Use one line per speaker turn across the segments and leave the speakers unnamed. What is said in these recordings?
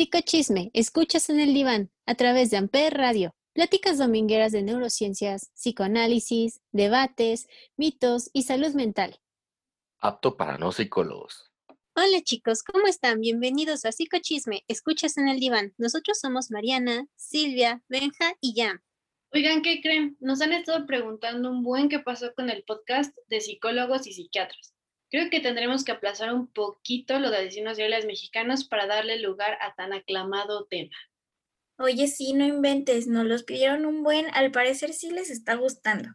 Psicochisme, escuchas en el diván, a través de Amper Radio. Pláticas domingueras de neurociencias, psicoanálisis, debates, mitos y salud mental.
Apto para no psicólogos.
Hola chicos, ¿cómo están? Bienvenidos a Psicochisme, escuchas en el diván. Nosotros somos Mariana, Silvia, Benja y Yam.
Oigan, ¿qué creen? Nos han estado preguntando un buen qué pasó con el podcast de psicólogos y psiquiatras. Creo que tendremos que aplazar un poquito lo de asesinos seriales mexicanos para darle lugar a tan aclamado tema.
Oye, sí, no inventes, nos los pidieron un buen, al parecer sí les está gustando.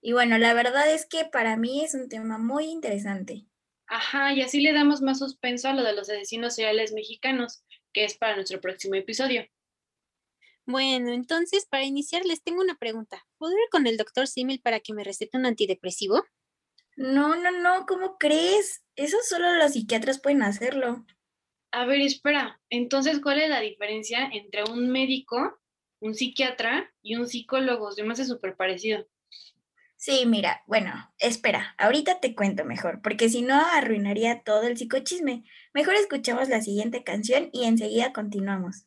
Y bueno, la verdad es que para mí es un tema muy interesante.
Ajá, y así le damos más suspenso a lo de los asesinos seriales mexicanos, que es para nuestro próximo episodio.
Bueno, entonces para iniciar les tengo una pregunta. ¿Puedo ir con el doctor Simil para que me recete un antidepresivo?
No, no, no, ¿cómo crees? Eso solo los psiquiatras pueden hacerlo.
A ver, espera. Entonces, ¿cuál es la diferencia entre un médico, un psiquiatra y un psicólogo? Se me hace súper parecido.
Sí, mira, bueno, espera, ahorita te cuento mejor, porque si no arruinaría todo el psicochisme. Mejor escuchamos la siguiente canción y enseguida continuamos.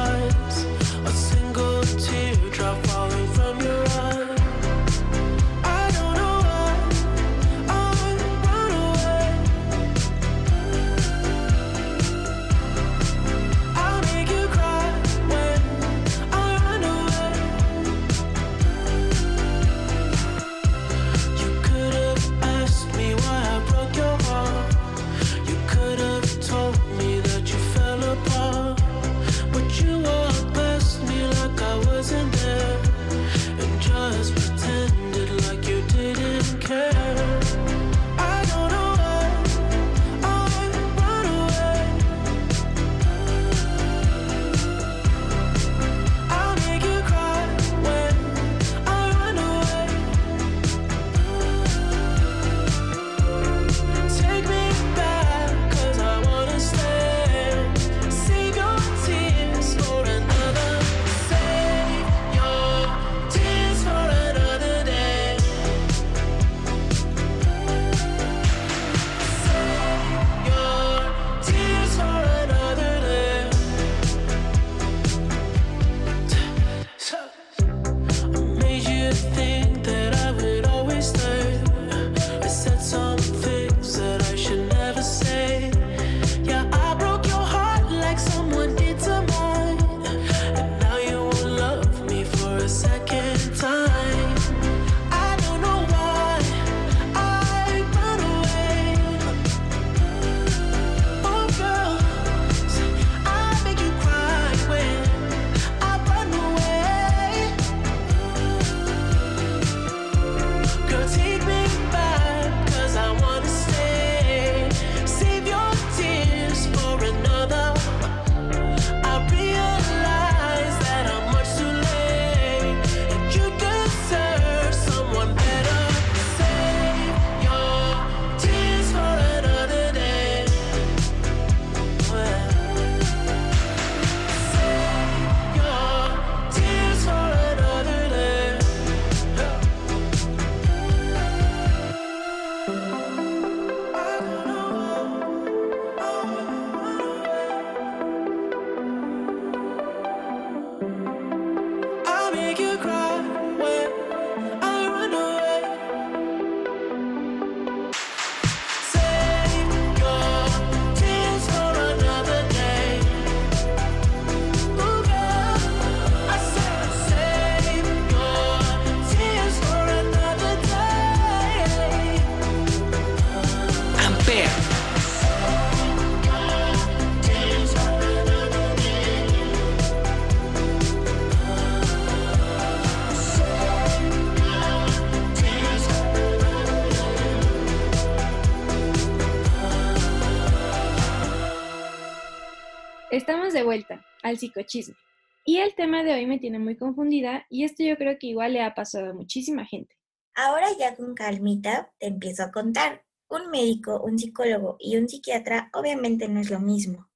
vuelta al psicochisme. Y el tema de hoy me tiene muy confundida y esto yo creo que igual le ha pasado a muchísima gente.
Ahora ya con calmita te empiezo a contar. Un médico, un psicólogo y un psiquiatra obviamente no es lo mismo.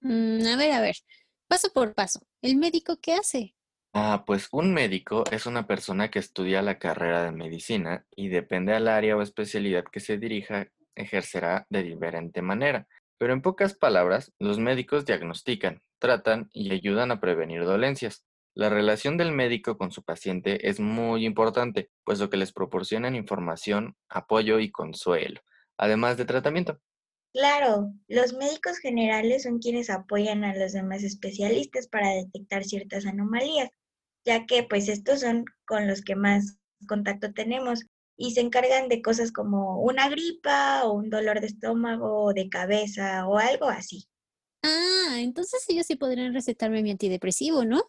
Mm, a ver, a ver, paso por paso. ¿El médico qué hace?
Ah, pues un médico es una persona que estudia la carrera de medicina y depende al área o especialidad que se dirija, ejercerá de diferente manera. Pero en pocas palabras, los médicos diagnostican, tratan y ayudan a prevenir dolencias. La relación del médico con su paciente es muy importante, puesto que les proporcionan información, apoyo y consuelo, además de tratamiento.
Claro, los médicos generales son quienes apoyan a los demás especialistas para detectar ciertas anomalías, ya que pues estos son con los que más contacto tenemos y se encargan de cosas como una gripa o un dolor de estómago o de cabeza o algo así.
Ah, entonces ellos sí podrían recetarme mi antidepresivo, ¿no?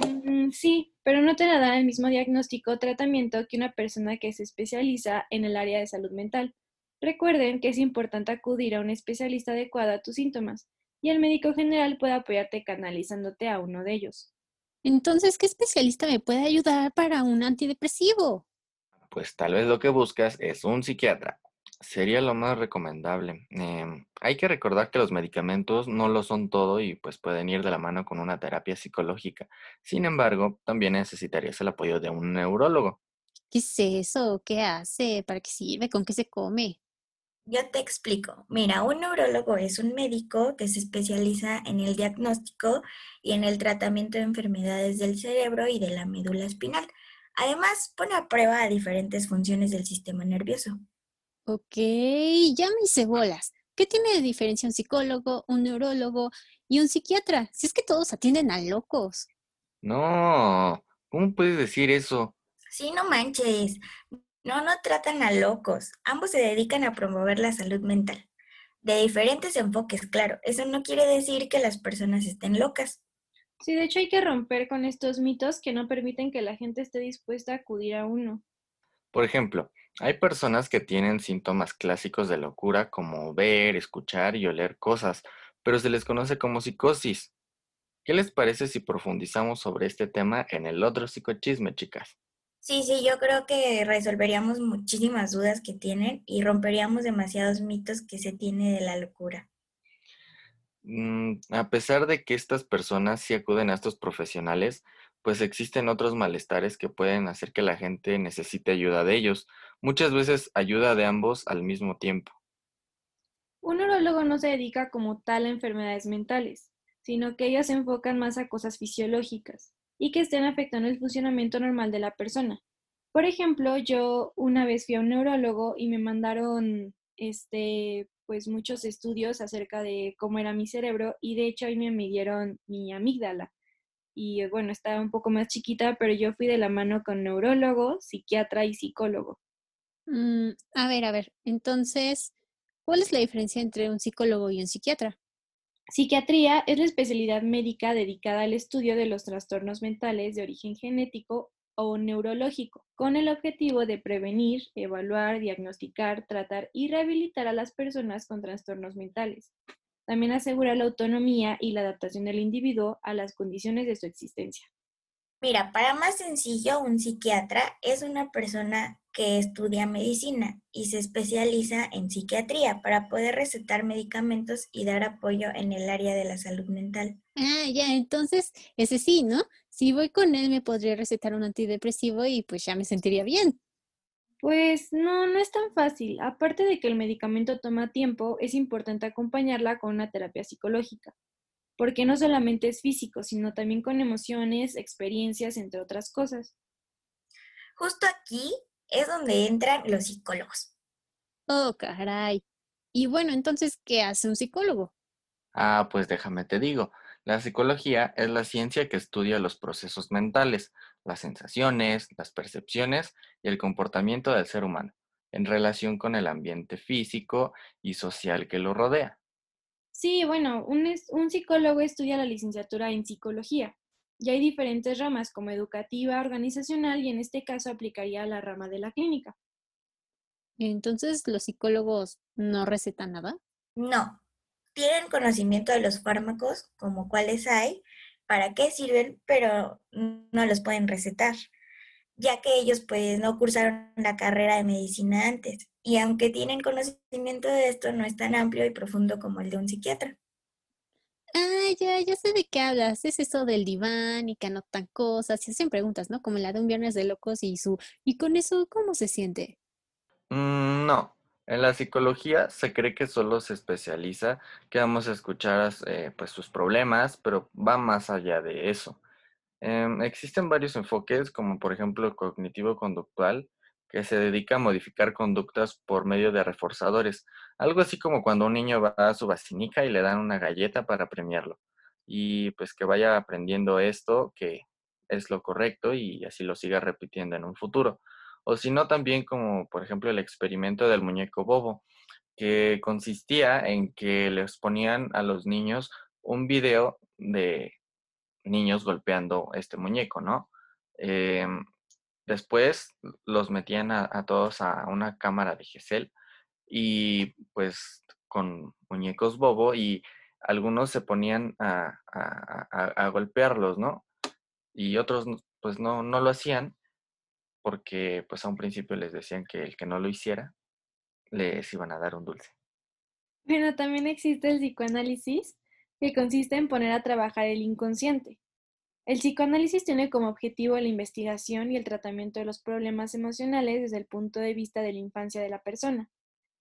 Mm, sí, pero no te darán el mismo diagnóstico o tratamiento que una persona que se especializa en el área de salud mental. Recuerden que es importante acudir a un especialista adecuado a tus síntomas y el médico general puede apoyarte canalizándote a uno de ellos.
Entonces, ¿qué especialista me puede ayudar para un antidepresivo?
Pues tal vez lo que buscas es un psiquiatra. Sería lo más recomendable. Em, hay que recordar que los medicamentos no lo son todo y pues pueden ir de la mano con una terapia psicológica. Sin embargo, también necesitarías el apoyo de un neurólogo.
¿Qué es eso? ¿Qué hace? ¿Para qué sirve? ¿Con qué se come?
Yo te explico. Mira, un neurólogo es un médico que se especializa en el diagnóstico y en el tratamiento de enfermedades del cerebro y de la médula espinal. Además, pone a prueba diferentes funciones del sistema nervioso.
Ok, ya me hice bolas. ¿Qué tiene de diferencia un psicólogo, un neurólogo y un psiquiatra? Si es que todos atienden a locos.
No, ¿cómo puedes decir eso?
Sí, no manches. No, no tratan a locos. Ambos se dedican a promover la salud mental. De diferentes enfoques, claro. Eso no quiere decir que las personas estén locas.
Sí, de hecho hay que romper con estos mitos que no permiten que la gente esté dispuesta a acudir a uno.
Por ejemplo, hay personas que tienen síntomas clásicos de locura como ver, escuchar y oler cosas, pero se les conoce como psicosis. ¿Qué les parece si profundizamos sobre este tema en el otro psicochisme, chicas?
Sí, sí, yo creo que resolveríamos muchísimas dudas que tienen y romperíamos demasiados mitos que se tiene de la locura.
Mm, a pesar de que estas personas sí acuden a estos profesionales, pues existen otros malestares que pueden hacer que la gente necesite ayuda de ellos. Muchas veces ayuda de ambos al mismo tiempo.
Un neurólogo no se dedica como tal a enfermedades mentales, sino que ellos se enfocan más a cosas fisiológicas y que estén afectando el funcionamiento normal de la persona. Por ejemplo, yo una vez fui a un neurólogo y me mandaron este pues muchos estudios acerca de cómo era mi cerebro y de hecho ahí me midieron mi amígdala. Y eh, bueno, estaba un poco más chiquita, pero yo fui de la mano con neurólogo, psiquiatra y psicólogo.
Mm, a ver, a ver. Entonces, ¿cuál es la diferencia entre un psicólogo y un psiquiatra?
Psiquiatría es la especialidad médica dedicada al estudio de los trastornos mentales de origen genético o neurológico, con el objetivo de prevenir, evaluar, diagnosticar, tratar y rehabilitar a las personas con trastornos mentales. También asegura la autonomía y la adaptación del individuo a las condiciones de su existencia.
Mira, para más sencillo, un psiquiatra es una persona que estudia medicina y se especializa en psiquiatría para poder recetar medicamentos y dar apoyo en el área de la salud mental.
Ah, ya, entonces ese sí, ¿no? Si voy con él me podría recetar un antidepresivo y pues ya me sentiría bien.
Pues no, no es tan fácil. Aparte de que el medicamento toma tiempo, es importante acompañarla con una terapia psicológica, porque no solamente es físico, sino también con emociones, experiencias, entre otras cosas.
Justo aquí es donde entran los psicólogos.
Oh, caray. Y bueno, entonces, ¿qué hace un psicólogo?
Ah, pues déjame te digo. La psicología es la ciencia que estudia los procesos mentales, las sensaciones, las percepciones y el comportamiento del ser humano en relación con el ambiente físico y social que lo rodea.
Sí, bueno, un, es- un psicólogo estudia la licenciatura en psicología y hay diferentes ramas como educativa, organizacional y en este caso aplicaría la rama de la clínica.
Entonces, ¿los psicólogos no recetan nada?
No, tienen conocimiento de los fármacos, como cuáles hay, para qué sirven, pero no los pueden recetar, ya que ellos pues no cursaron la carrera de medicina antes. Y aunque tienen conocimiento de esto, no es tan amplio y profundo como el de un psiquiatra.
Ah, ya, ya sé de qué hablas. Es eso del diván y que anotan cosas y hacen preguntas, ¿no? Como la de un viernes de locos y su... ¿Y con eso cómo se siente?
Mm, no, en la psicología se cree que solo se especializa, que vamos a escuchar eh, pues sus problemas, pero va más allá de eso. Em, existen varios enfoques, como por ejemplo el cognitivo-conductual, que se dedica a modificar conductas por medio de reforzadores. Algo así como cuando un niño va a su vacinica y le dan una galleta para premiarlo. Y pues que vaya aprendiendo esto, que es lo correcto, y así lo siga repitiendo en un futuro. O si no, también como por ejemplo el experimento del muñeco bobo, que consistía en que les ponían a los niños un video de niños golpeando este muñeco, ¿no? Em, después los metían a, todos a una cámara de Gesell y pues con muñecos bobo y algunos se ponían a, a golpearlos, ¿no? Y otros pues no, no lo hacían porque pues a un principio les decían que el que no lo hiciera, les iban a dar un dulce.
Pero también existe el psicoanálisis, que consiste en poner a trabajar el inconsciente. El psicoanálisis tiene como objetivo la investigación y el tratamiento de los problemas emocionales desde el punto de vista de la infancia de la persona,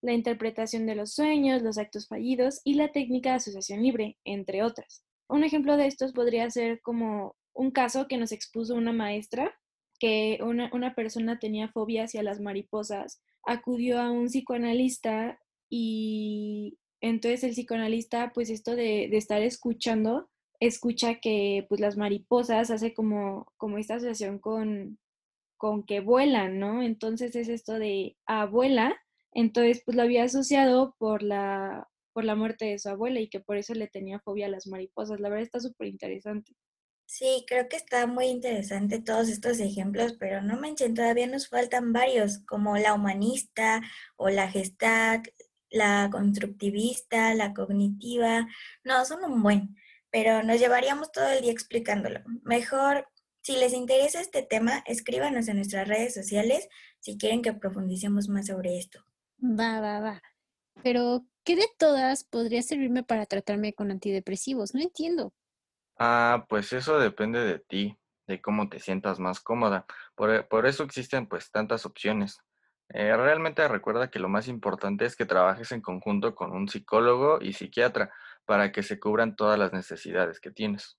la interpretación de los sueños, los actos fallidos y la técnica de asociación libre, entre otras. Un ejemplo de estos podría ser como un caso que nos expuso una maestra que una, persona tenía fobia hacia las mariposas, acudió a un psicoanalista y entonces el psicoanalista, pues esto de, estar escuchando, escucha que pues las mariposas hace como, como esta asociación con, con que vuelan, ¿no? Entonces es esto de abuela, entonces pues lo había asociado por la, por la muerte de su abuela y que por eso le tenía fobia a las mariposas. La verdad está súper interesante.
Sí, creo que está muy interesante todos estos ejemplos, pero no manchen, todavía nos faltan varios, como la humanista o la gestalt, la constructivista, la cognitiva. No, son un buen, pero nos llevaríamos todo el día explicándolo. Mejor, si les interesa este tema, escríbanos en nuestras redes sociales si quieren que profundicemos más sobre esto.
Va, va, va. Pero, ¿qué de todas podría servirme para tratarme con antidepresivos? No entiendo.
Ah, pues eso depende de ti, de cómo te sientas más cómoda. Por, e, por eso existen pues tantas opciones. Eh, realmente recuerda que lo más importante es que trabajes en conjunto con un psicólogo y psiquiatra para que se cubran todas las necesidades que tienes.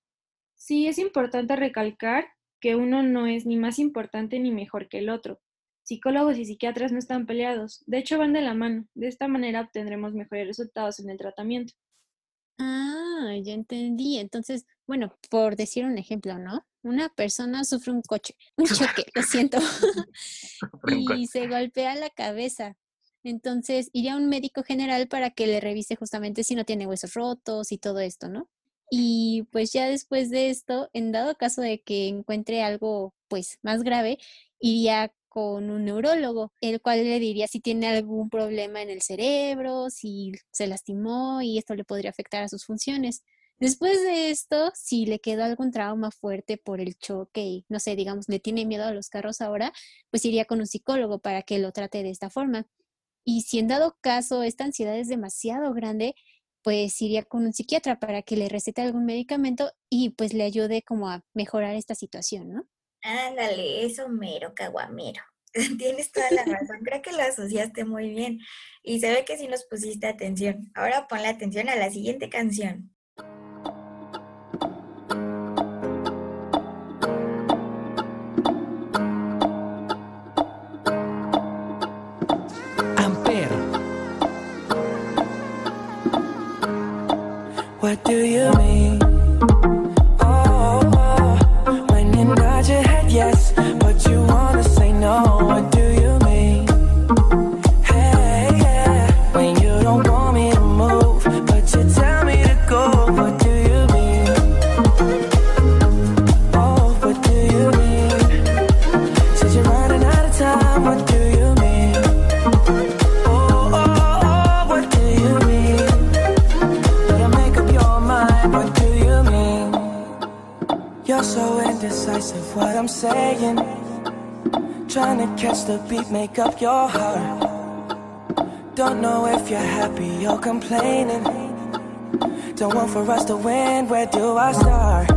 Sí, es importante recalcar que uno no es ni más importante ni mejor que el otro. Psicólogos y psiquiatras no están peleados, de hecho van de la mano. De esta manera obtendremos mejores resultados en el tratamiento.
Ah, ya entendí. Entonces, bueno, por decir un ejemplo, ¿no? Una persona sufre un coche, un choque, lo siento, y se golpea la cabeza. Entonces, iría a un médico general para que le revise justamente si no tiene huesos rotos y todo esto, ¿no? Y pues ya después de esto, en dado caso de que encuentre algo pues más grave, iría con un neurólogo, el cual le diría si tiene algún problema en el cerebro, si se lastimó y esto le podría afectar a sus funciones. Después de esto, si le quedó algún trauma fuerte por el choque y, no sé, digamos, le tiene miedo a los carros ahora, pues iría con un psicólogo para que lo trate de esta forma. Y si en dado caso esta ansiedad es demasiado grande, pues iría con un psiquiatra para que le recete algún medicamento y pues le ayude como a mejorar esta situación, ¿no?
Ándale, eso mero, caguamero. Tienes toda la razón, creo que lo asociaste muy bien y se ve que sí nos pusiste atención. Ahora ponle atención a la siguiente canción.
Amper. What do you mean? The beat, make up your heart. Don't know if you're happy or complaining. Don't want for us to win, where do I start?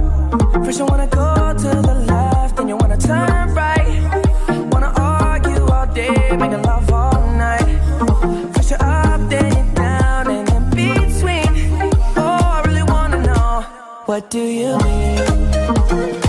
First, you wanna go to the left, then you wanna turn right. Wanna argue all day, making love all night. First, you're up, then you're down, and in between. Oh, I really wanna know, what do you mean?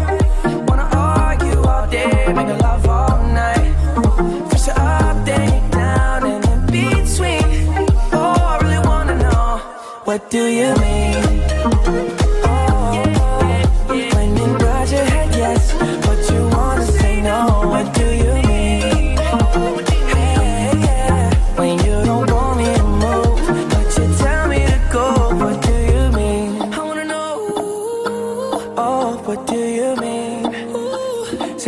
What do you mean?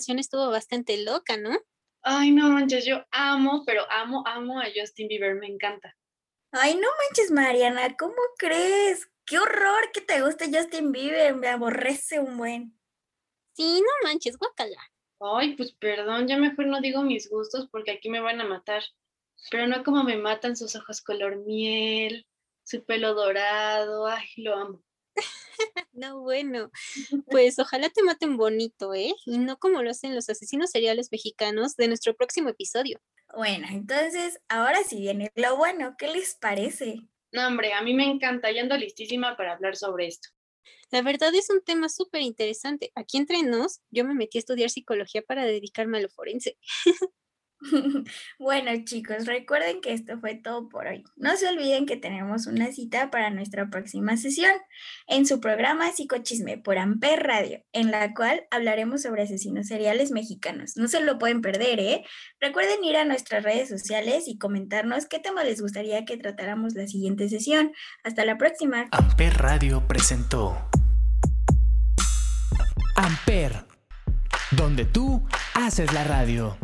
Canción estuvo bastante loca, ¿no?
Ay, no manches, yo amo, pero amo, amo a Justin Bieber, me encanta.
Ay, no manches, Mariana, ¿cómo crees? Qué horror que te guste Justin Bieber, me aborrece un buen.
Sí, no manches, guacala.
Ay, pues perdón, ya mejor no digo mis gustos porque aquí me van a matar. Pero no como me matan sus ojos color miel, su pelo dorado, ay, lo amo.
No, bueno, pues ojalá te maten bonito, ¿eh? Y no como lo hacen los asesinos seriales mexicanos de nuestro próximo episodio.
Bueno, entonces, ahora sí viene lo bueno, ¿qué les parece?
No, hombre, a mí me encanta, ya ando listísima para hablar sobre esto.
La verdad es un tema súper interesante. Aquí entre nos, yo me metí a estudiar psicología para dedicarme a lo forense.
Bueno, chicos, recuerden que esto fue todo por hoy. No se olviden que tenemos una cita para nuestra próxima sesión en su programa Psicochisme por Amper Radio, en la cual hablaremos sobre asesinos seriales mexicanos. No se lo pueden perder, ¿eh? Recuerden ir a nuestras redes sociales y comentarnos qué tema les gustaría que tratáramos la siguiente sesión. Hasta la próxima.
Amper Radio presentó Amper, donde tú haces la radio.